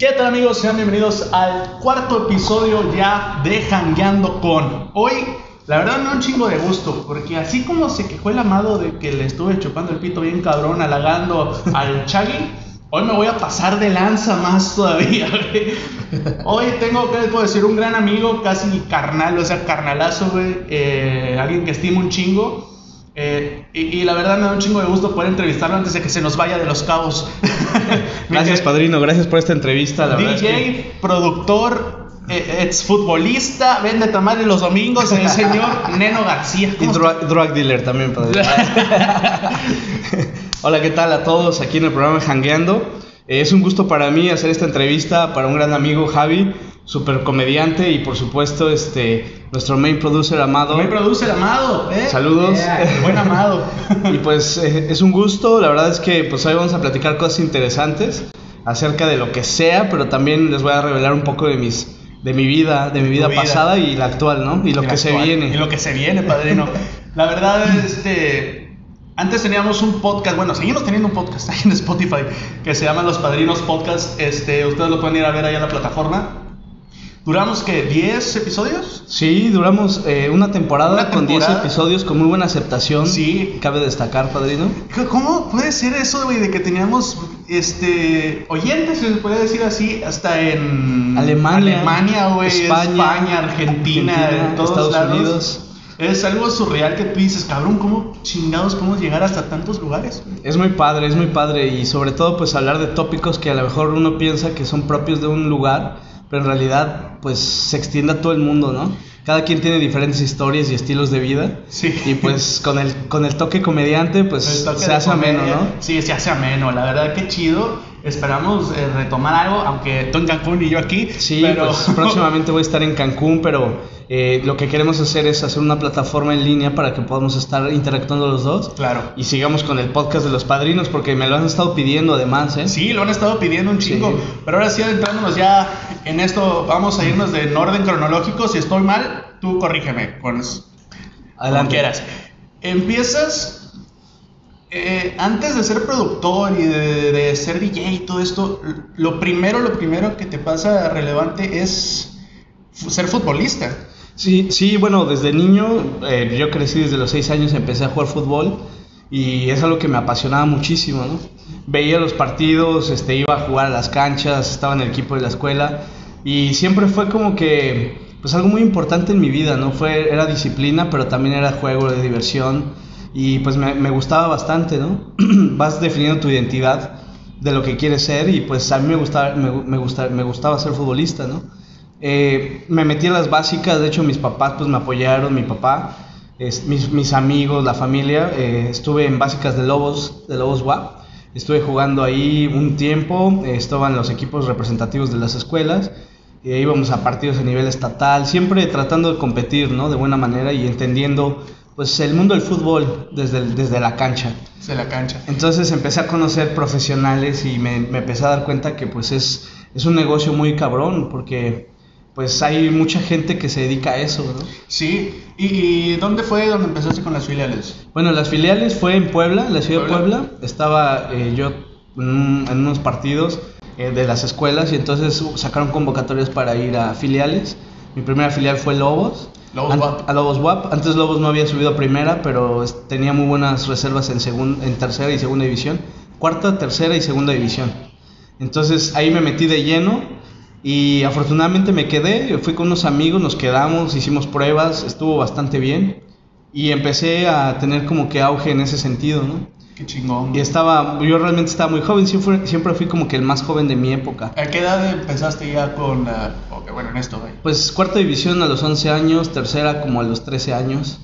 ¿Qué tal amigos? Sean bienvenidos al cuarto episodio ya de Jangueando con. Hoy, la verdad me da un chingo de gusto, porque así como se quejó el amado de que le estuve chupando el pito bien cabrón, halagando al Chagui, hoy me voy a pasar de lanza más todavía. güey. Hoy tengo, ¿qué les puedo decir? Un gran amigo, casi carnal, o sea, carnalazo, güey. eh, alguien que estimo un chingo. Eh, y la verdad me da un chingo de gusto poder entrevistarlo antes de que se nos vaya de los cabos. Gracias, padrino. Gracias por esta entrevista. La verdad es DJ, que- productor, eh, exfutbolista, vende tamales los domingos, el señor Neno García. Y ¿Cómo drug, drug dealer también, padrino. Hola, ¿qué tal a todos aquí en el programa Hangueando? Eh, es un gusto para mí hacer esta entrevista para un gran amigo, Javi, super comediante y por supuesto este, nuestro main producer amado. Me produce el amado, ¿eh? Saludos. Yeah, buen amado. Y pues eh, es un gusto, la verdad es que pues hoy vamos a platicar cosas interesantes acerca de lo que sea, pero también les voy a revelar un poco de mis de mi vida, de mi vida, vida. pasada y la actual, ¿no? Y lo Y que se viene. Y lo que se viene, padrino. La verdad, este. Antes teníamos un podcast, bueno, seguimos teniendo un podcast ahí en Spotify que se llama Los Padrinos Podcast. Este, ustedes lo pueden ir a ver ahí en la plataforma. Duramos que 10 episodios. Sí, duramos eh, una, temporada Una con 10 temporada. episodios con muy buena aceptación. Sí. Cabe destacar, padrino. ¿Cómo puede ser eso, güey, de que teníamos este oyentes, se puede decir así, hasta en Alemania, Alemania, güey, España, España, Argentina, Argentina, en todos Estados lados. Unidos. Es algo surreal que tú dices, cabrón, ¿cómo chingados podemos llegar hasta tantos lugares? güey?" Es muy padre, es muy padre y sobre todo pues hablar de tópicos que a lo mejor uno piensa que son propios de un lugar, pero en realidad pues se extiende a todo el mundo, ¿no? Cada quien tiene diferentes historias y estilos de vida. Sí. Y pues con el, con el toque comediante pues El toque se hace ameno, comedia. ¿no? Sí, se hace ameno, la verdad que chido. Esperamos eh, retomar algo, aunque tú en Cancún y yo aquí. Sí, pero... pues próximamente voy a estar en Cancún, pero eh, lo que queremos hacer es hacer una plataforma en línea para que podamos estar interactuando los dos. Claro. Y sigamos con el podcast de los padrinos porque me lo han estado pidiendo además, ¿eh? Sí, lo han estado pidiendo un chingo. Sí. Pero ahora sí, adentrándonos ya en esto, vamos a irnos de en orden cronológico. Si estoy mal, tú corrígeme. Con, como Adelante. quieras. Empiezas. Eh, antes de ser productor y de, de ser DJ y todo esto, lo primero, lo primero que te pasa relevante es ser futbolista. Sí, sí, bueno, desde niño, eh, yo crecí desde los 6 años, empecé a jugar fútbol y es algo que me apasionaba muchísimo, ¿no? Veía los partidos, este, iba a jugar a las canchas, estaba en el equipo de la escuela y siempre fue como que, pues algo muy importante en mi vida, ¿no? Fue, era disciplina, pero también era juego de diversión y pues me, me gustaba bastante, ¿no? Vas definiendo tu identidad de lo que quieres ser y pues a mí me gustaba, me, me gusta- me gustaba ser futbolista, ¿no? Eh, me metí en las básicas, de hecho mis papás pues me apoyaron, mi papá, es- mis, mis amigos, la familia, eh, estuve en básicas de Lobos, de Lobos WAP, estuve jugando ahí un tiempo, eh, estaban los equipos representativos de las escuelas, eh, íbamos a partidos a nivel estatal, siempre tratando de competir, ¿no? De buena manera y entendiendo pues el mundo del fútbol desde, el- desde la cancha. De la cancha. Entonces empecé a conocer profesionales y me, me empecé a dar cuenta que pues es, es un negocio muy cabrón porque pues hay mucha gente que se dedica a eso, ¿no? Sí. ¿Y, y dónde fue donde empezaste con las filiales? Bueno, las filiales fue en Puebla, en la ciudad Puebla. de Puebla. Estaba eh, yo en unos partidos eh, de las escuelas y entonces uh, sacaron convocatorias para ir a filiales. Mi primera filial fue Lobos. Lobos An- WAP. A Lobos WAP. Antes Lobos no había subido a primera, pero tenía muy buenas reservas en, segun- en tercera y segunda división. Cuarta, tercera y segunda división. Entonces ahí me metí de lleno y afortunadamente me quedé. Fui con unos amigos, nos quedamos, hicimos pruebas, estuvo bastante bien. Y empecé a tener como que auge en ese sentido, ¿no? Qué chingón. Y estaba, yo realmente estaba muy joven, siempre, siempre fui como que el más joven de mi época. ¿A qué edad empezaste ya con la... ok, bueno, en esto, güey? Pues cuarta división a los 11 años, tercera como a los 13 años.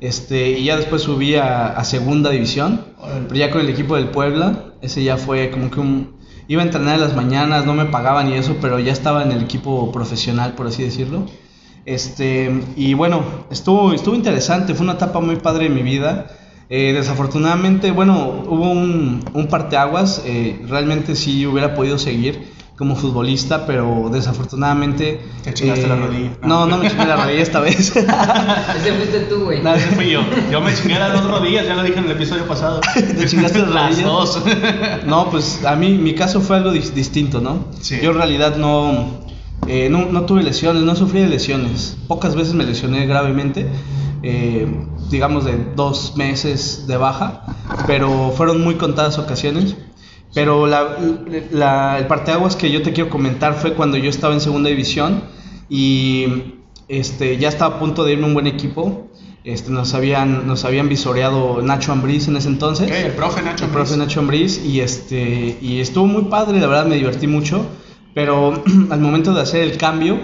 Este, y ya después subí a, a segunda división, Órale. pero ya con el equipo del Puebla, ese ya fue como que un... Iba a entrenar en las mañanas, no me pagaban y eso, pero ya estaba en el equipo profesional, por así decirlo. Este, y bueno, estuvo, estuvo interesante, fue una etapa muy padre de mi vida. Eh, desafortunadamente, bueno, hubo un, un parteaguas, eh, realmente sí hubiera podido seguir, como futbolista, pero desafortunadamente... Te chingaste eh, la rodilla. No, no me chingué la rodilla esta vez. Ese fuiste tú, güey. No, Ese fui yo. Yo me chingué las dos rodillas, ya lo dije en el episodio pasado. ¿Te chingaste las las rodillas? dos. No, pues a mí mi caso fue algo dis- distinto, ¿no? Sí. Yo en realidad no, eh, no, no tuve lesiones, no sufrí de lesiones. Pocas veces me lesioné gravemente, eh, digamos de dos meses de baja, pero fueron muy contadas ocasiones. Pero la, la- el parteaguas que yo te quiero comentar fue cuando yo estaba en segunda división y este, ya estaba a punto de irme a un buen equipo. Este, nos, habían, nos habían visoreado Nacho Ambriz en ese entonces. El profe Nacho. El profe. Nacho Ambriz y este y estuvo muy padre, la verdad me divertí mucho, pero al momento de hacer el cambio,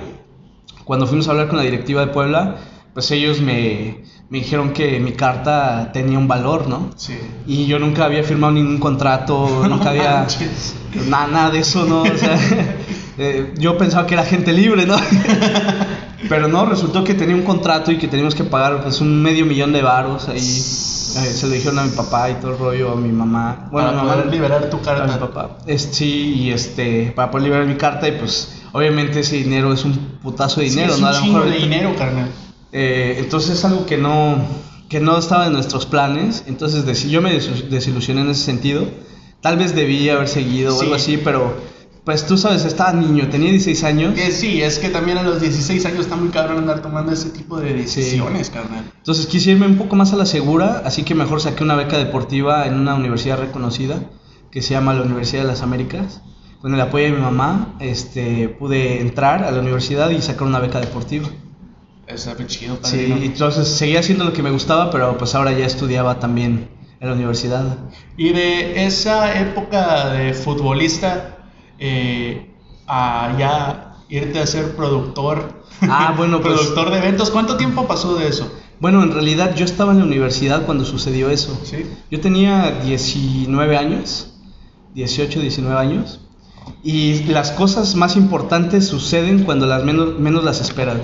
cuando fuimos a hablar con la directiva de Puebla, pues ellos me, me dijeron que mi carta tenía un valor, ¿no? Sí. Y yo nunca había firmado ningún contrato, nunca había nada, nada de eso, ¿no? O sea, eh, yo pensaba que era gente libre, ¿no? Pero no, resultó que tenía un contrato y que teníamos que pagar pues un medio millón de varos ahí. Eh, se lo dijeron a mi papá y todo el rollo, a mi mamá. Bueno, Para mi mamá poder liberar tu a mi carta. papá. Es- sí, y este, para poder liberar mi carta y pues obviamente ese dinero es un putazo de Sí, dinero, es ¿no? un A lo mejor de dinero, carnal. eh, entonces es algo que no, que no estaba en nuestros planes. Entonces yo me des- desilusioné en ese sentido. Tal vez debía haber seguido o Sí. algo así, pero pues tú sabes, estaba niño, tenía 16 años. Que sí, es que también a los 16 años está muy cabrón andar tomando ese tipo de decisiones, carnal. Entonces quise irme un poco más a la segura, así que mejor saqué una beca deportiva en una universidad reconocida que se llama la Universidad de las Américas. Con el apoyo de mi mamá, este, pude entrar a la universidad y sacar una beca deportiva. Está chido, Sí, entonces seguía haciendo lo que me gustaba, pero pues ahora ya estudiaba también en la universidad. Y de esa época de futbolista eh, a ya irte a ser productor. Ah, bueno, pues- productor de eventos. ¿Cuánto tiempo pasó de eso? Bueno, en realidad yo estaba en la universidad cuando sucedió eso. Sí. Yo tenía 19 años, 18, 19 años, y las cosas más importantes suceden cuando las menos, menos las esperas.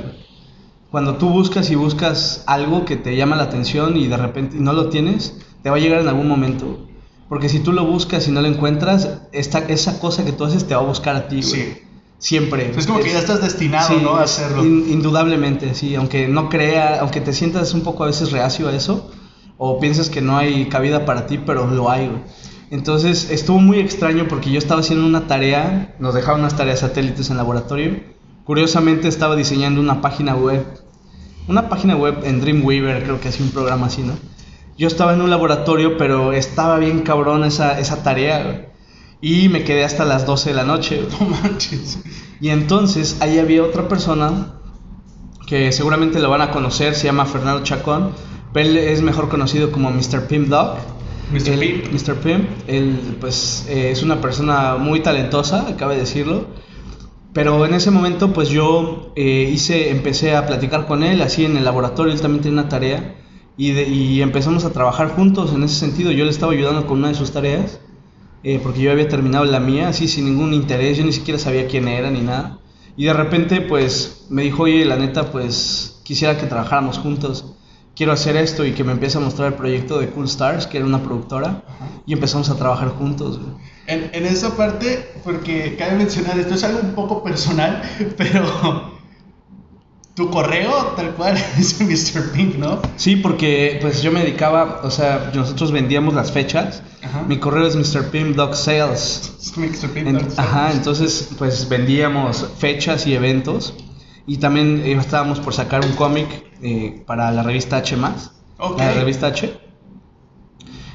Cuando tú buscas y buscas algo que te llama la atención y de repente no lo tienes, te va a llegar en algún momento. Porque si tú lo buscas y no lo encuentras, esta, esa cosa que tú haces te va a buscar a ti, güey. Sí. Siempre. Es como que ya estás destinado, Sí, ¿no? A hacerlo. in- indudablemente, sí. Aunque no crea, aunque te sientas un poco a veces reacio a eso, o piensas que no hay cabida para ti, pero lo hay, güey. Entonces estuvo muy extraño porque yo estaba haciendo una tarea, nos dejaban unas tareas satélites en laboratorio. Curiosamente estaba diseñando una página web, una página web en Dreamweaver, creo que hacía un programa así, ¿no? Yo estaba en un laboratorio, pero estaba bien cabrón esa, esa tarea, güey. Y me quedé hasta las 12 de la noche. No manches. Y entonces ahí había otra persona que seguramente lo van a conocer, se llama Fernando Chacón, él es mejor conocido como Mr. Pimp Dog. Mr. Él- Pimp. Mr. Pimp, él pues eh, es una persona muy talentosa, acabe de decirlo. Pero en ese momento pues yo eh, hice, empecé a platicar con él, así en el laboratorio, él también tenía una tarea y, de- y empezamos a trabajar juntos en ese sentido. Yo le estaba ayudando con una de sus tareas eh, porque yo había terminado la mía así sin ningún interés, yo ni siquiera sabía quién era ni nada. Y de repente pues me dijo, oye, la neta pues quisiera que trabajáramos juntos, quiero hacer esto y que me empiece a mostrar el proyecto de Cool Stars, que era una productora, y empezamos a trabajar juntos. güey. En, en esa parte, porque cabe mencionar, esto es algo un poco personal, pero tu correo tal cual es Mr. Pink, ¿no? Sí, porque pues yo me dedicaba, o sea, nosotros vendíamos las fechas, Ajá. mi correo es Mr. Pimp Dog Sales. Es Mr. Pink. Ajá, entonces pues vendíamos fechas y eventos y también eh, estábamos por sacar un cómic eh, para la revista H más, Ok. la revista H.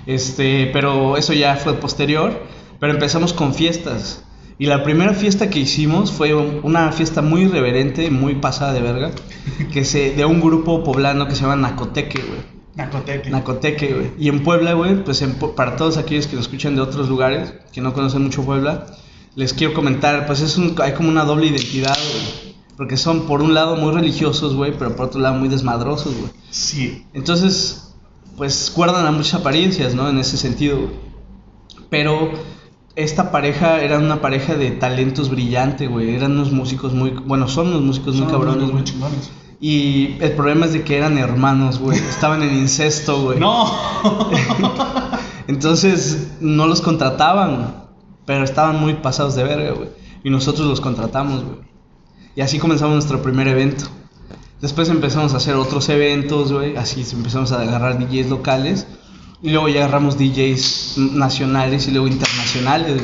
Este, pero eso ya fue posterior, pero empezamos con fiestas. Y la primera fiesta que hicimos fue un- una fiesta muy irreverente, muy pasada de verga, que se de un grupo poblano que se llama Nacoteque, güey. Nacoteque. Nacoteque, güey. Y en Puebla, güey, pues en para todos aquellos que nos escuchan de otros lugares, que no conocen mucho Puebla, les quiero comentar, pues es un, hay como una doble identidad, güey. Porque son por un lado muy religiosos, güey, pero por otro lado muy desmadrosos, güey. Sí. Entonces, pues guardan a muchas apariencias, ¿no? En ese sentido. güey. Pero esta pareja era una pareja de talentos brillante, güey. Eran unos músicos muy, bueno, son unos músicos muy Son cabrones, muy güey. chingones. Y el problema es de que eran hermanos, güey. Estaban en incesto, güey. No. Entonces no los contrataban, pero estaban muy pasados de verga, güey. y nosotros los contratamos, güey. Y así comenzamos nuestro primer evento. Después empezamos a hacer otros eventos, güey. Así empezamos a agarrar DJs locales. Y luego ya agarramos DJs nacionales y luego internacionales.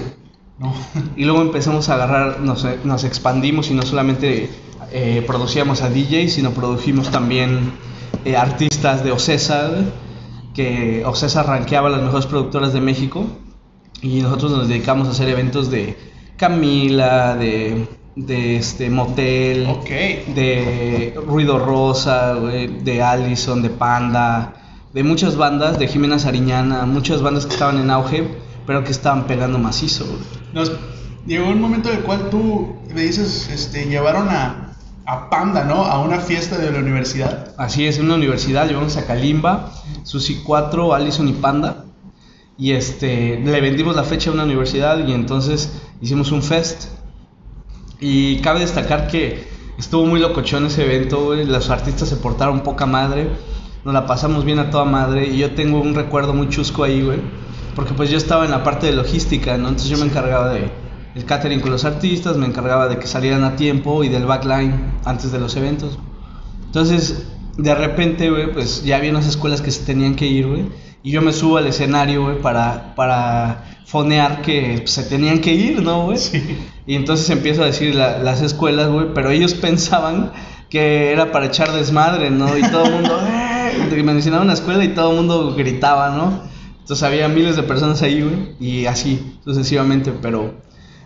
No. Y luego empezamos a agarrar, nos, nos expandimos y no solamente eh, producíamos a DJs, sino produjimos también eh, artistas de Ocesa, que Ocesa rankeaba las mejores productoras de México. Y nosotros nos dedicamos a hacer eventos de Camila, de, de este Motel, de Ruido Rosa, de Allison, de Panda, de muchas bandas, de Jimena Sariñana, muchas bandas que estaban en auge, pero que estaban pegando macizo. Nos llegó un momento en el cual tú me dices, este, llevaron a, a Panda, ¿no? A una fiesta de la universidad. Así es, en una universidad llevamos a Kalimba, Susi 4, Allison y Panda. Y este, le vendimos la fecha a una universidad y entonces hicimos un fest. Y cabe destacar que estuvo muy locochón ese evento. Los artistas se portaron poca madre. Nos la pasamos bien a toda madre. Y yo tengo un recuerdo muy chusco ahí, güey. Porque pues yo estaba en la parte de logística, ¿no? Entonces yo me encargaba de el catering con los artistas, me encargaba de que salieran a tiempo y del backline antes de los eventos. Entonces, de repente, güey, pues ya había unas escuelas que se tenían que ir, güey. Y yo me subo al escenario, güey, para, para fonear que pues, se tenían que ir, ¿no, güey? Sí. Y entonces empiezo a decir la- las escuelas, güey, pero ellos pensaban que era para echar desmadre, ¿no? Y todo el mundo, ¡eh! Me mencionaban una escuela y todo el mundo gritaba, ¿no? Entonces había miles de personas ahí, güey, y así sucesivamente, pero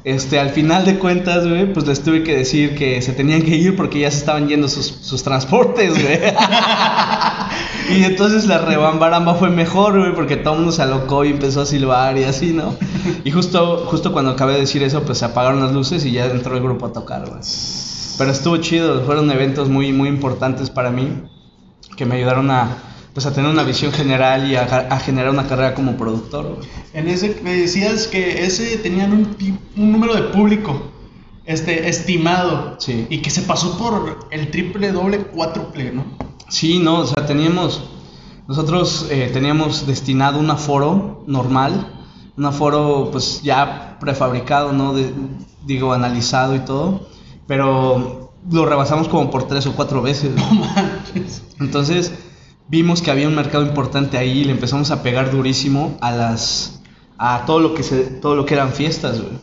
este, al final de cuentas, güey, pues les tuve que decir que se tenían que ir porque ya se estaban yendo sus, sus transportes, güey. y entonces la rebambaramba fue mejor, güey, porque todo el mundo se alocó y empezó a silbar y así, ¿no? Y justo, justo cuando acabé de decir eso, pues se apagaron las luces y ya entró el grupo a tocar, güey. Pero estuvo chido, fueron eventos muy, muy importantes para mí, que me ayudaron a, pues, a tener una visión general y a, a generar una carrera como productor, güey. En ese me decías que ese tenían un, un número de público este estimado Sí. y que se pasó por el triple doble cuádruple, ¿no? Sí, no, o sea, teníamos, nosotros eh, teníamos destinado un aforo normal, un aforo pues ya prefabricado, ¿no? De- digo, analizado y todo, pero lo rebasamos como por tres o cuatro veces. No manches. Entonces vimos que había un mercado importante ahí y le empezamos a pegar durísimo a las a todo lo que se todo lo que eran fiestas, güey.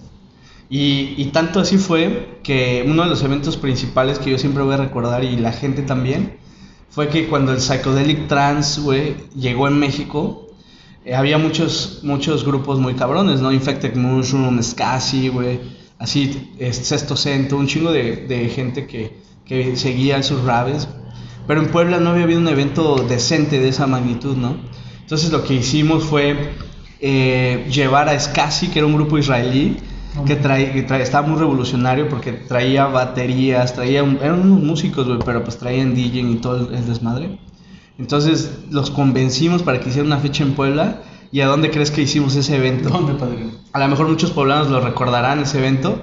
Y, y tanto así fue que uno de los eventos principales que yo siempre voy a recordar y la gente también fue que cuando el Psychedelic Trance, güey, llegó en México, eh, había muchos, muchos grupos muy cabrones, ¿no? Infected Mushroom, Scassi, güey, así, Sexto Cento, un chingo de, de gente que, que seguía esos raves. Pero en Puebla no había habido un evento decente de esa magnitud, ¿no? Entonces lo que hicimos fue eh, llevar a Scassi, que era un grupo israelí, que, trae, que trae- estaba muy revolucionario porque traía baterías, traía un- eran unos músicos, pero pues traían DJ y todo el, el desmadre. Entonces los convencimos para que hicieran una fecha en Puebla. ¿Y a dónde crees que hicimos ese evento? ¿Dónde, padrino? A lo mejor muchos poblanos lo recordarán ese evento,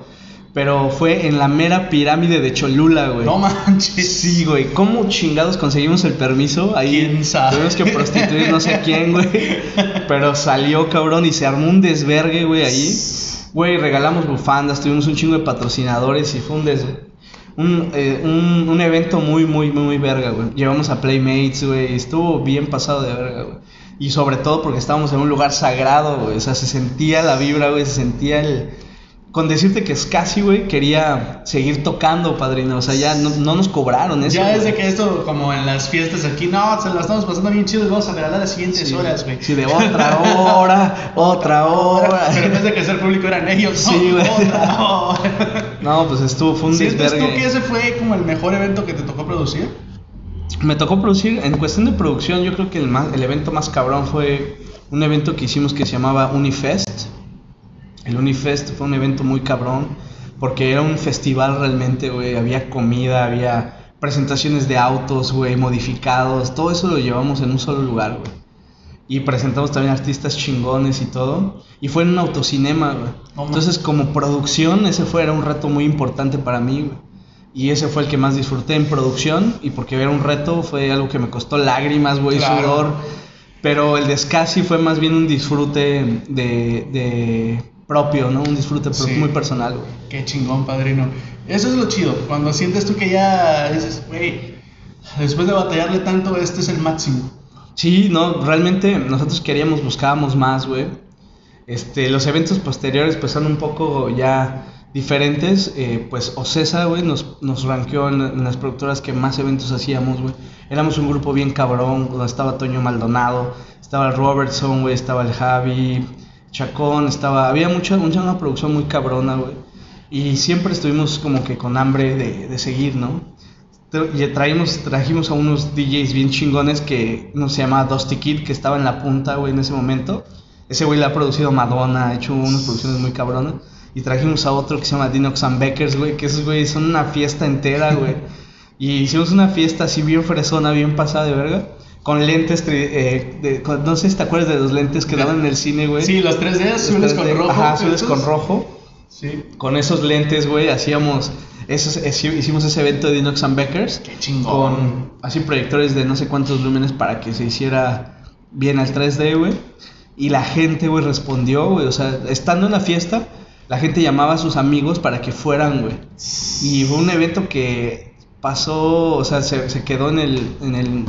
pero fue en la mera pirámide de Cholula, güey. No manches. Sí, güey. ¿Cómo chingados conseguimos el permiso? Ahí ¿Quién sabe? tuvimos que prostituir no sé a quién, güey. Pero salió, cabrón, y se armó un desvergue, güey, ahí. Güey, regalamos bufandas, tuvimos un chingo de patrocinadores y fue un des... Un, eh, un, un evento muy, muy, muy, muy verga, güey. Llevamos a Playmates, güey. Estuvo bien pasado de verga, güey. Y sobre todo porque estábamos en un lugar sagrado, güey. O sea, se sentía la vibra, güey. Se sentía el... Con decirte que Scassi, güey, quería seguir tocando, padrino. O sea, ya no, no nos cobraron eso. Ya güey. desde que esto, como en las fiestas aquí, no, se la estamos pasando bien chido y vamos a regalar las siguientes Sí, horas, güey. Sí, de otra hora, otra hora. Pero en vez de que ser público eran ellos, ¿no? Sí, güey. Otra hora. No, pues estuvo, fue un ¿Sientes tú que ese fue como el mejor evento que te tocó producir? Me tocó producir, en cuestión de producción, yo creo que el, más, el evento más cabrón fue un evento que hicimos que se llamaba Unifest. El Unifest fue un evento muy cabrón, porque era un festival realmente, güey. Había comida, había presentaciones de autos, güey, modificados. Todo eso lo llevamos en un solo lugar, güey. Y presentamos también artistas chingones y todo. Y fue en un autocinema, güey. Entonces, como producción, ese fue era un reto muy importante para mí, güey. Y ese fue el que más disfruté en producción. Y porque era un reto, fue algo que me costó lágrimas, güey, Claro. sudor. Pero el de Scassi fue más bien un disfrute de, de, propio, ¿no? Un disfrute Sí. muy personal, güey. Qué chingón, padrino. Eso es lo chido. Cuando sientes tú que ya dices, güey, después de batallarle tanto, este es el máximo. Sí, no, realmente nosotros queríamos, buscábamos más, güey. Este, los eventos posteriores pues son un poco ya diferentes. eh, pues Ocesa, güey, nos, nos rankeó en, las productoras que más eventos hacíamos, güey. Éramos un grupo bien cabrón, donde estaba Toño Maldonado, estaba el Robertson, güey, estaba el Javi, Chacón, estaba... Había mucha, mucha una producción muy cabrona, güey. Y siempre estuvimos como que con hambre de, de seguir, ¿no? Y traímos, trajimos a unos DJs bien chingones que uno se llama Dusty Kid, que estaba en la punta, güey, en ese momento. Ese güey le ha producido Madonna, ha hecho unas producciones muy cabronas. Y trajimos a otro que se llama Dinox and Beckers, güey, que esos güeyes son una fiesta entera, güey. Y hicimos una fiesta así bien fresona, bien pasada de verga. Con lentes, eh, de- con- no sé si te acuerdas de los lentes que daban en el cine, güey. Sí, los 3D Los azules con 3D, rojo. Ajá, azules con rojo Sí. con esos lentes, güey, hacíamos, esos, esi- hicimos ese evento de Dinox and Beckers Qué chingón. con así proyectores de no sé cuántos lúmenes para que se hiciera bien al 3D, güey. Y la gente, güey, respondió, güey, o sea, estando en la fiesta, la gente llamaba a sus amigos para que fueran, güey. Y fue un evento que pasó, o sea, se, se quedó en el, en el,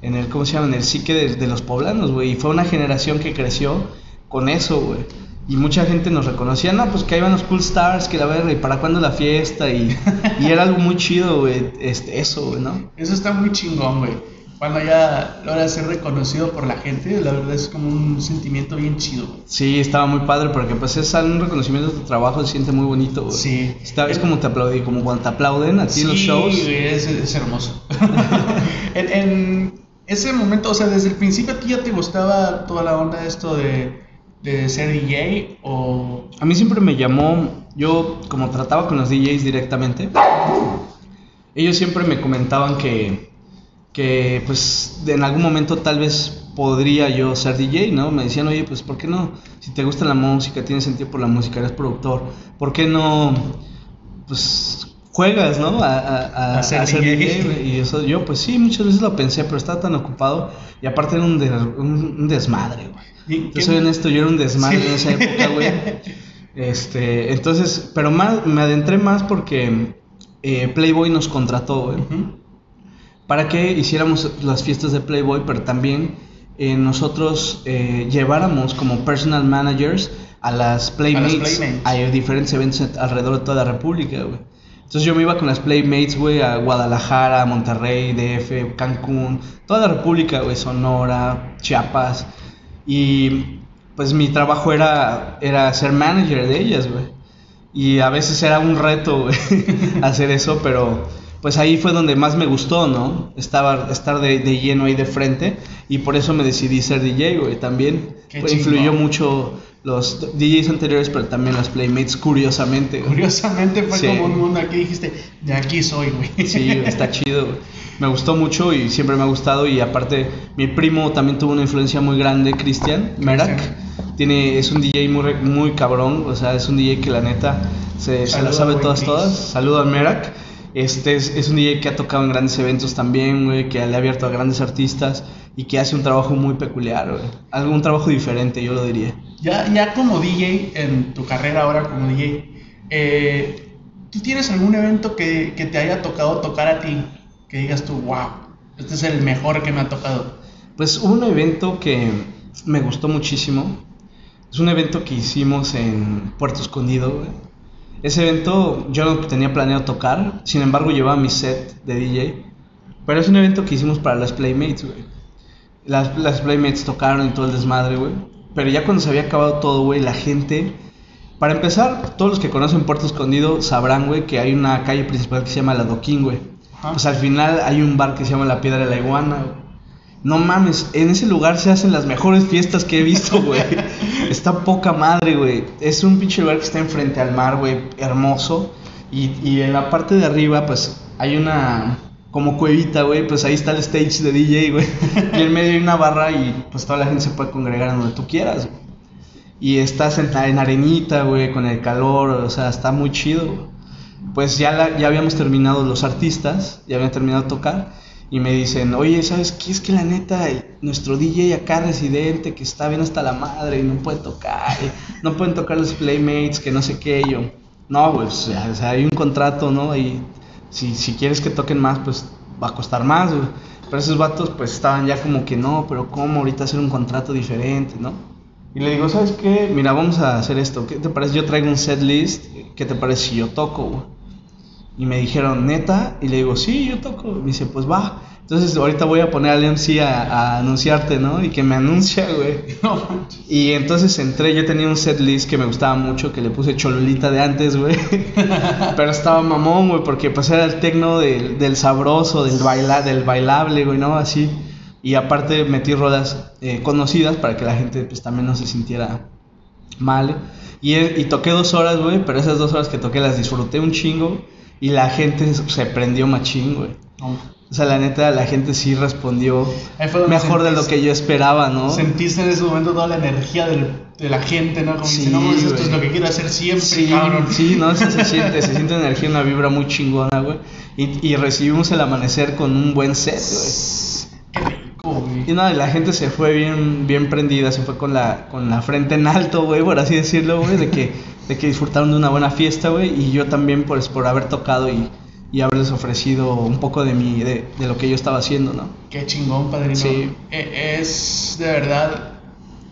en el, ¿cómo se llama? En el psique de, los poblanos, güey. Y fue una generación que creció con eso, güey. Y mucha gente nos reconocía, no, pues que ahí van los Cool Stars, que la verga, y para cuándo la fiesta, y, y era algo muy chido, güey, este, eso, güey, ¿no? Eso está muy chingón, güey. Cuando ya logras ser reconocido por la gente, la verdad es como un sentimiento bien chido, güey. Sí, estaba muy padre, porque pues es un reconocimiento de tu trabajo, se siente muy bonito, güey. Sí. Está- es como te aplaudí, como cuando te aplauden a ti en los Sí, shows. es, es hermoso. en, en ese momento, o sea, desde el principio a ti ya te gustaba toda la onda de esto de, de ser DJ o... A mí siempre me llamó, yo como trataba con los DJs directamente, ellos siempre me comentaban que, que pues en algún momento tal vez podría yo ser DJ, ¿no? Me decían, oye, pues ¿por qué no? Si te gusta la música, tienes sentido por la música, eres productor, ¿por qué no, pues juegas, ¿no? A, a- a- A ser DJ. DJ. Y eso, yo pues sí, muchas veces lo pensé, pero estaba tan ocupado y aparte era un, de- un- un desmadre, güey. ¿Y Yo soy honesto, yo era un desmadre Sí. en esa época, güey. Este, entonces, pero más, me adentré más porque eh, Playboy nos contrató, güey. Para que hiciéramos las fiestas de Playboy, pero también eh, nosotros eh, lleváramos como personal managers a las Playmates, Playmates. a diferentes eventos alrededor de toda la República, güey. Entonces yo me iba con las Playmates, güey, a Guadalajara, Monterrey, DF, Cancún, toda la República, güey, Sonora, Chiapas. Y pues mi trabajo era, era ser manager de ellas, güey. Y a veces era un reto, güey, hacer eso, pero pues ahí fue donde más me gustó, ¿no? Estaba, estar de, de lleno ahí de frente y por eso me decidí ser DJ, güey, también. Pues, influyó mucho los DJs anteriores, pero también las Playmates, curiosamente. güey. Curiosamente fue Sí. como un mundo aquí dijiste, de aquí soy, güey. Sí, está chido. güey. Me gustó mucho y siempre me ha gustado. Y aparte, mi primo también tuvo una influencia muy grande, Cristian Merak. Tiene, es un DJ muy, muy cabrón. O sea, es un DJ que la neta se, se la sabe todas, Chris. todas. Saludo a Merak. Este es, es un DJ que ha tocado en grandes eventos también, güey, que le ha abierto a grandes artistas y que hace un trabajo muy peculiar, güey. Algún trabajo diferente, yo lo diría. Ya, ya como DJ, en tu carrera ahora como DJ, eh, ¿tú tienes algún evento que, que te haya tocado tocar a ti? Que digas tú, wow, este es el mejor que me ha tocado. Pues hubo un evento que me gustó muchísimo. Es un evento que hicimos en Puerto Escondido, güey. Ese evento yo no tenía planeado tocar, sin embargo llevaba mi set de DJ. Pero es un evento que hicimos para las Playmates, güey. Las, las Playmates tocaron y todo el desmadre, güey. Pero ya cuando se había acabado todo, güey, la gente... Para empezar, todos los que conocen Puerto Escondido sabrán, güey, que hay una calle principal que se llama La Doquín, güey. Pues al final hay un bar que se llama La Piedra de la Iguana, güey. No mames, en ese lugar se hacen las mejores fiestas que he visto, güey. Está poca madre, güey. Es un pinche lugar que está enfrente al mar, güey, hermoso. Y, y en la parte de arriba, pues, hay una como cuevita, güey. Pues ahí está el stage de DJ, güey. Y en medio hay una barra y pues toda la gente se puede congregar en donde tú quieras, güey. Y estás en, en arenita, güey, con el calor, o sea, está muy chido. Pues ya, la- ya habíamos terminado los artistas, ya habían terminado de tocar. Y me dicen, oye, ¿sabes qué? Es que la neta, nuestro DJ acá residente, que está bien hasta la madre y no puede tocar, no pueden tocar los playmates, que no sé qué, yo, no, pues, o sea, hay un contrato, ¿no? Y si, si quieres que toquen más, pues va a costar más, güey. Pero esos vatos, pues estaban ya como que, no, pero ¿cómo ahorita hacer un contrato diferente, ¿no? Y le digo, ¿sabes qué? Mira, vamos a hacer esto. ¿Qué te parece? Yo traigo un set list. ¿Qué te parece si yo toco, güey? Y me dijeron, ¿neta? Y le digo, sí, yo toco. Me dice, pues va. Entonces ahorita voy a poner al MC a, a anunciarte, ¿no? Y que me anuncia, güey. Y entonces entré, yo tenía un set list que me gustaba mucho, que le puse Cholulita de antes, güey. Pero estaba mamón, güey, porque pues era el tecno del, del sabroso, del, baila, del bailable, güey, ¿no? Así. Y aparte metí rolas eh, conocidas para que la gente pues también no se sintiera mal. Y, y toqué dos horas, güey, pero esas dos horas que toqué las disfruté un chingo. Y la gente se prendió machín, güey. O sea, la neta, la gente sí respondió mejor de lo que yo esperaba, ¿no? Sentiste en ese momento toda la energía del- de la gente, ¿no? Como Sí, si no, esto es güey. lo que quiero hacer siempre, Sí, cabrón. sí, no, sí se siente, se siente energía, una vibra muy chingona, güey. Y, y recibimos el amanecer con un buen set, Qué güey. Y nada, la gente se fue bien, bien prendida, se fue con la, con la frente en alto, güey, por así decirlo, güey, de que, de que disfrutaron de una buena fiesta, güey. Y yo también, pues, por haber tocado y, y haberles ofrecido un poco de mi, de, de lo que yo estaba haciendo, ¿no? Qué chingón, padrino. Sí. E- Es de verdad.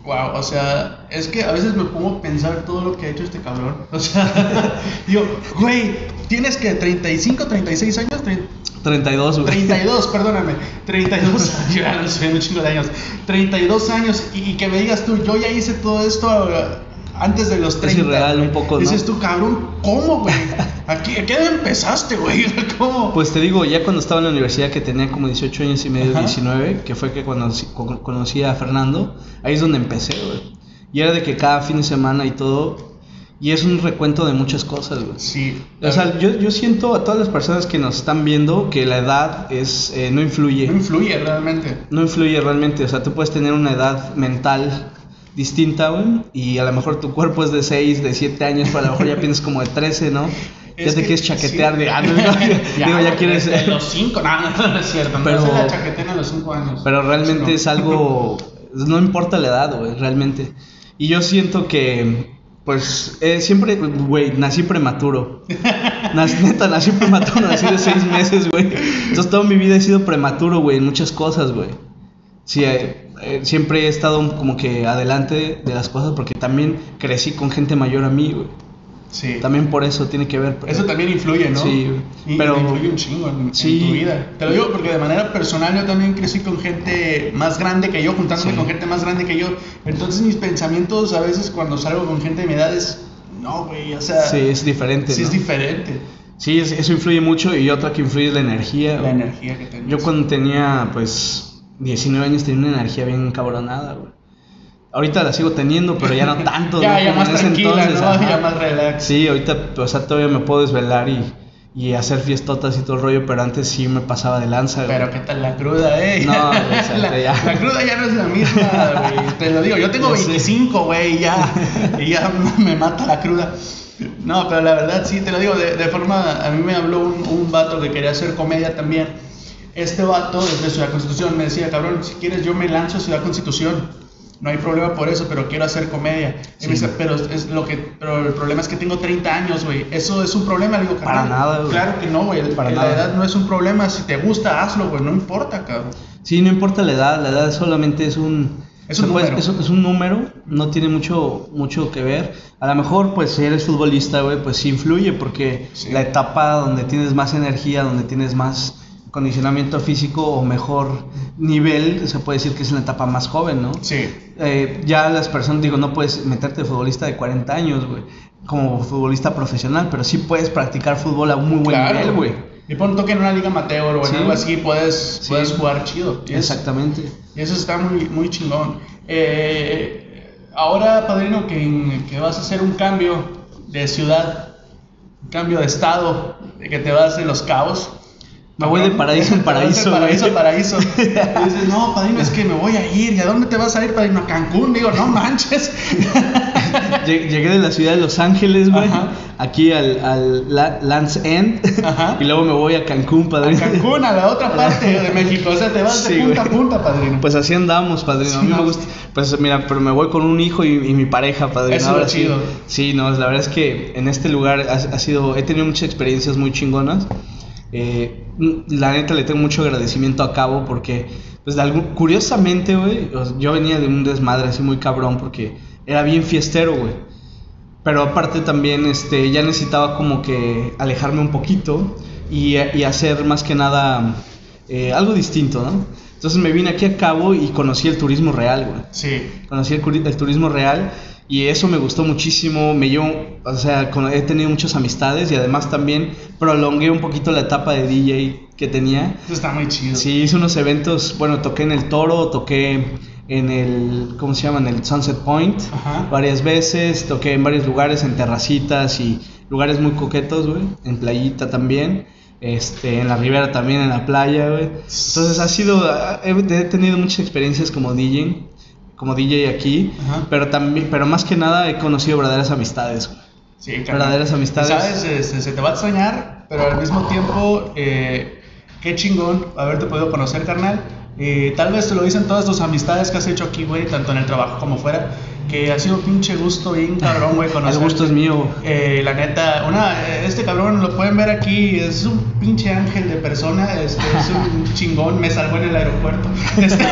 Wow, o sea, es que a veces me pongo a pensar todo lo que ha hecho este cabrón. O sea, digo, güey, tienes que 35, 36 años, Trein- 32, güey. 32, perdóname, 32 años, yo ya no sé, un chingo de años, 32 años y, y que me digas tú, yo ya hice todo esto eh, antes de los 30. irreal güey. un poco, ¿no? Dices tú, cabrón, ¿cómo, güey? ¿A qué, a qué edad empezaste, güey? ¿Cómo? Pues te digo, ya cuando estaba en la universidad, que tenía como 18 años y medio, Ajá. 19, que fue que cuando conocí, co- conocí a Fernando, ahí es donde empecé, güey. Y era de que cada fin de semana y todo, y es un recuento de muchas cosas, güey. sí. O sea, yo, yo siento a todas las personas que nos están viendo que la edad es eh, no influye. no influye realmente. No influye realmente. O sea, tú puedes tener una edad mental distinta, güey, y a lo mejor tu cuerpo es de 6, de 7 años, pero a lo mejor ya piensas como de 13, ¿no? ya Es te que quieres chaquetear sí. de... No, no, digo, ya quieres... desde los 5, no, no, no es cierto. Pero- no se la chaquetean a los 5 años. Pero realmente No. es algo, no importa la edad, güey, realmente. Y yo siento que, pues, eh, siempre, güey, nací prematuro. Nac- neta, nací prematuro, nací de seis meses, güey. Entonces toda mi vida he sido prematuro, güey, en muchas cosas, güey. Sí, eh, eh, siempre he estado como que adelante de las cosas porque también crecí con gente mayor a mí, güey. Sí. También por eso tiene que ver. Eso también influye, ¿no? Sí, Y- pero- influye un chingo en, tu vida. Te lo digo porque de manera personal yo también crecí con gente más grande que yo, juntándome Sí. con gente más grande que yo. Entonces mis pensamientos a veces cuando salgo con gente de mi edad es, no, güey, o sea, Sí, es diferente. sí es diferente Sí, es- eso influye mucho y otra que influye es la energía. la energía que tenés. Yo cuando tenía pues 19 años tenía una energía bien cabronada, güey. Ahorita la sigo teniendo, pero ya no tanto. ya, ¿no? ya más en tranquila, entonces, ¿no? Ya más relax. Sí, ahorita o sea, todavía me puedo desvelar y, y hacer fiestotas y todo el rollo, pero antes sí me pasaba de lanza, güey. Pero qué tal la cruda, eh. No, güey, o sea, la, ya. la cruda ya no es la misma, güey. Te lo digo, yo tengo sé. 25, güey, y ya, y ya me mata la cruda. No, pero la verdad sí, te lo digo, de, de forma, a mí me habló un, un vato que quería hacer comedia también. Este vato desde Ciudad Constitución me decía, cabrón, si quieres yo me lanzo a Ciudad Constitución. No hay problema por eso, pero quiero hacer comedia. Y Sí. me dice, pero, es lo que, pero el problema es que tengo 30 años, güey. ¿Eso es un problema? Le digo, Para "Carnal, nada, güey. Claro que no, güey. Para la nada. edad no es un problema. Si te gusta, hazlo, güey. No importa, cabrón. Sí, no importa la edad, la edad solamente es un... Es un puede- es, es un número, no tiene mucho, mucho que ver. A lo mejor, pues, si eres futbolista, güey, pues sí influye, porque Sí. la etapa donde tienes más energía, donde tienes más condicionamiento físico o mejor nivel, se puede decir que es la etapa más joven, ¿no? Sí. Eh, ya las personas, digo, no puedes meterte de futbolista de 40 años, güey, como futbolista profesional, pero sí puedes practicar fútbol a un muy buen nivel, güey. Y pon toque en una liga amateur o en Sí. algo así, puedes, Sí. puedes jugar chido. Exactamente. Y eso está muy, muy chingón. Eh, ahora, padrino, que, que vas a hacer un cambio de ciudad, un cambio de estado, de que te vas de los cabos. Me voy de paraíso en paraíso, De paraíso a paraíso. Y dices, no, padrino, es que me voy a ir. ¿Y a dónde te vas a ir, padrino? A Cancún. Digo, no manches. Lleg- Llegué de la ciudad de Los Ángeles, güey, Ajá. aquí al, al La- Land's End, Ajá. y luego me voy a Cancún, A padrino. Cancún, a la otra parte de México. O sea, te vas de Sí, punta güey. a punta, padrino. Pues así andamos, padrino. Sí, a mí no. me gusta. Pues mira, pero me voy con un hijo y, y mi pareja, padrino. Eso es Ahora sí. chido. Sí, no, la verdad es que en este lugar ha, ha sido, he tenido muchas experiencias muy chingonas. Eh, la neta le tengo mucho agradecimiento a Cabo porque, pues de algún, curiosamente, güey, yo venía de un desmadre así muy cabrón porque era bien fiestero, güey. Pero aparte también, este, ya necesitaba como que alejarme un poquito y, y hacer más que nada eh, algo distinto, ¿no? Entonces me vine aquí a Cabo y conocí el turismo real, güey Sí. conocí el turismo real y eso me gustó muchísimo, me llevo, o sea, con- he tenido muchas amistades y además también prolongué un poquito la etapa de DJ que tenía. Eso está muy chido. Sí, hice unos eventos, bueno, toqué en el Toro, toqué en el, ¿cómo se llama? En el Sunset Point Ajá. varias veces, toqué en varios lugares, en terracitas y lugares muy coquetos, güey, en playita también. Este, en la ribera también, en la playa, güey. Entonces ha sido, he, he tenido muchas experiencias como DJ, como DJ aquí, Ajá. pero también, pero más que nada he conocido verdaderas amistades. Sí, carnal. Verdaderas amistades. Sabes, Este, se te va a extrañar, pero al mismo tiempo, eh, qué chingón haberte podido conocer, carnal. Eh, tal vez te lo dicen todas tus amistades que has hecho aquí, güey, tanto en el trabajo como fuera, que ha sido un pinche gusto bien cabrón, güey, El conocer. gusto es mío. Eh, la neta, una, este cabrón lo pueden ver aquí, es un pinche ángel de persona, este, es un chingón, me salvó en el aeropuerto. Este,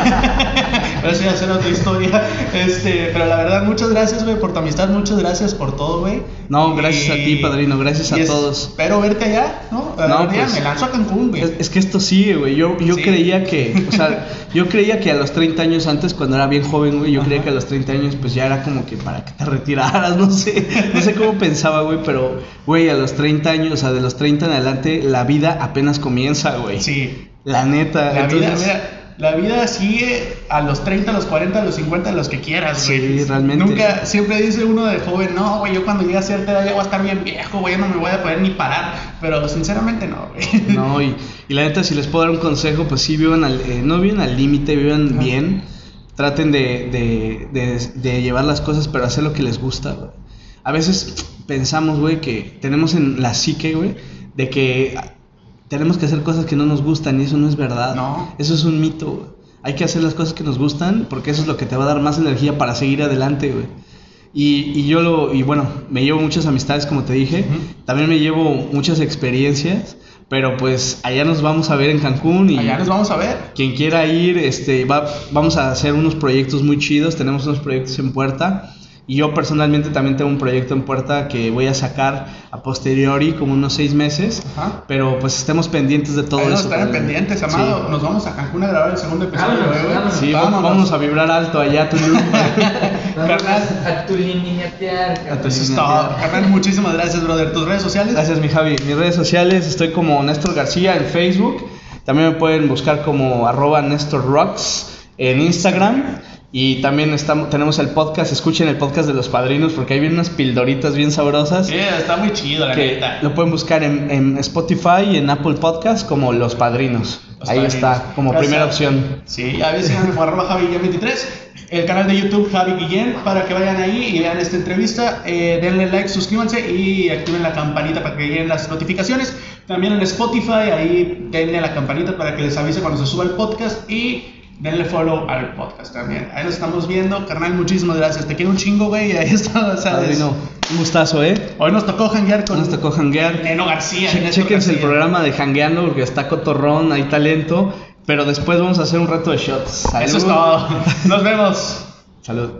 pero eso ya será otra historia. Este, pero la verdad, muchas gracias, güey, por tu amistad, muchas gracias por todo, güey. No, gracias a ti, padrino, gracias a todos. Espero verte allá, ¿no? No, día pues, me lanzo a Cancún, güey. Es, es que esto sigue, güey. Yo, yo Sí. creía que, o sea, yo creía que a los 30 años antes, cuando era bien joven, güey, yo creía que a los 30 años, pues ya era como que para que te retiraras, no sé, no sé cómo pensaba, güey, pero, güey, a los 30 años, o sea, de los 30 en adelante, la vida apenas comienza, güey. Sí. La neta. La vida, entonces- mira, la vida sigue a los 30, a los 40, a los 50, a los que quieras, Sí, güey. realmente. Nunca, siempre dice uno de joven, no, güey, yo cuando llegue a cierta edad ya voy a estar bien viejo, güey, no me voy a poder ni parar. Pero sinceramente no, güey. No, y, y la neta, si les puedo dar un consejo, pues sí, vivan al, eh, no vivan al límite, vivan Ajá. bien. Traten de, de, de, de llevar las cosas, pero hacer lo que les gusta, güey. A veces pensamos, güey, que tenemos en la psique, güey, de que tenemos que hacer cosas que no nos gustan y eso no es verdad. No. Eso es un mito, güey. Hay que hacer las cosas que nos gustan porque eso es lo que te va a dar más energía para seguir adelante, güey. Y, y yo lo, y bueno, me llevo muchas amistades, como te dije. Ujú. También me llevo muchas experiencias. Pero pues allá nos vamos a ver en Cancún y Allá nos vamos a ver. quien quiera ir, este, va, vamos a hacer unos proyectos muy chidos. Tenemos unos proyectos en puerta. Y yo personalmente también tengo un proyecto en puerta que voy a sacar a posteriori, como unos seis meses. Ajá. Pero pues estemos pendientes de todo Ahí nos eso. padre. pendientes, amado. Sí. Nos vamos a Cancún a grabar el segundo episodio, Vámonos. Sí, vámonos. vámonos a vibrar alto allá, Tulum. Vamos Carnal. a tu liniatear. A tu Eso es todo. Carnal, muchísimas gracias, brother. ¿Tus redes sociales? Gracias, mi Javi. Mis redes sociales, estoy como Néstor García en Facebook. También me pueden buscar como arroba Néstor Rocks en Instagram. Y también estamos, tenemos el podcast, escuchen el podcast de los padrinos porque ahí vienen unas pildoritas bien sabrosas. Sí, está muy chido, la que neta. lo pueden buscar en, en Spotify y en Apple Podcast como Los Padrinos. Los ahí Padrinos. está, como Gracias. primera opción. Sí, a como arroba Javi Guillén 23. El canal de YouTube Javi Guillén para que vayan ahí y vean esta entrevista. Eh, denle like, suscríbanse y activen la campanita para que lleguen las notificaciones. También en Spotify, ahí denle a la campanita para que les avise cuando se suba el podcast y denle follow al podcast también. Ahí nos estamos viendo. Carnal, muchísimas gracias. Te quiero un chingo, güey. y Ahí está, ¿sabes? Padrino, un gustazo, ¿eh? Hoy nos tocó janguear con Nos tocó janguear. Neno García. Che- Néstor Chéquense el programa de Jangueando porque está cotorrón, hay talento. Pero después vamos a hacer un reto de shots. Eso es Salud. todo. Nos vemos. Salud.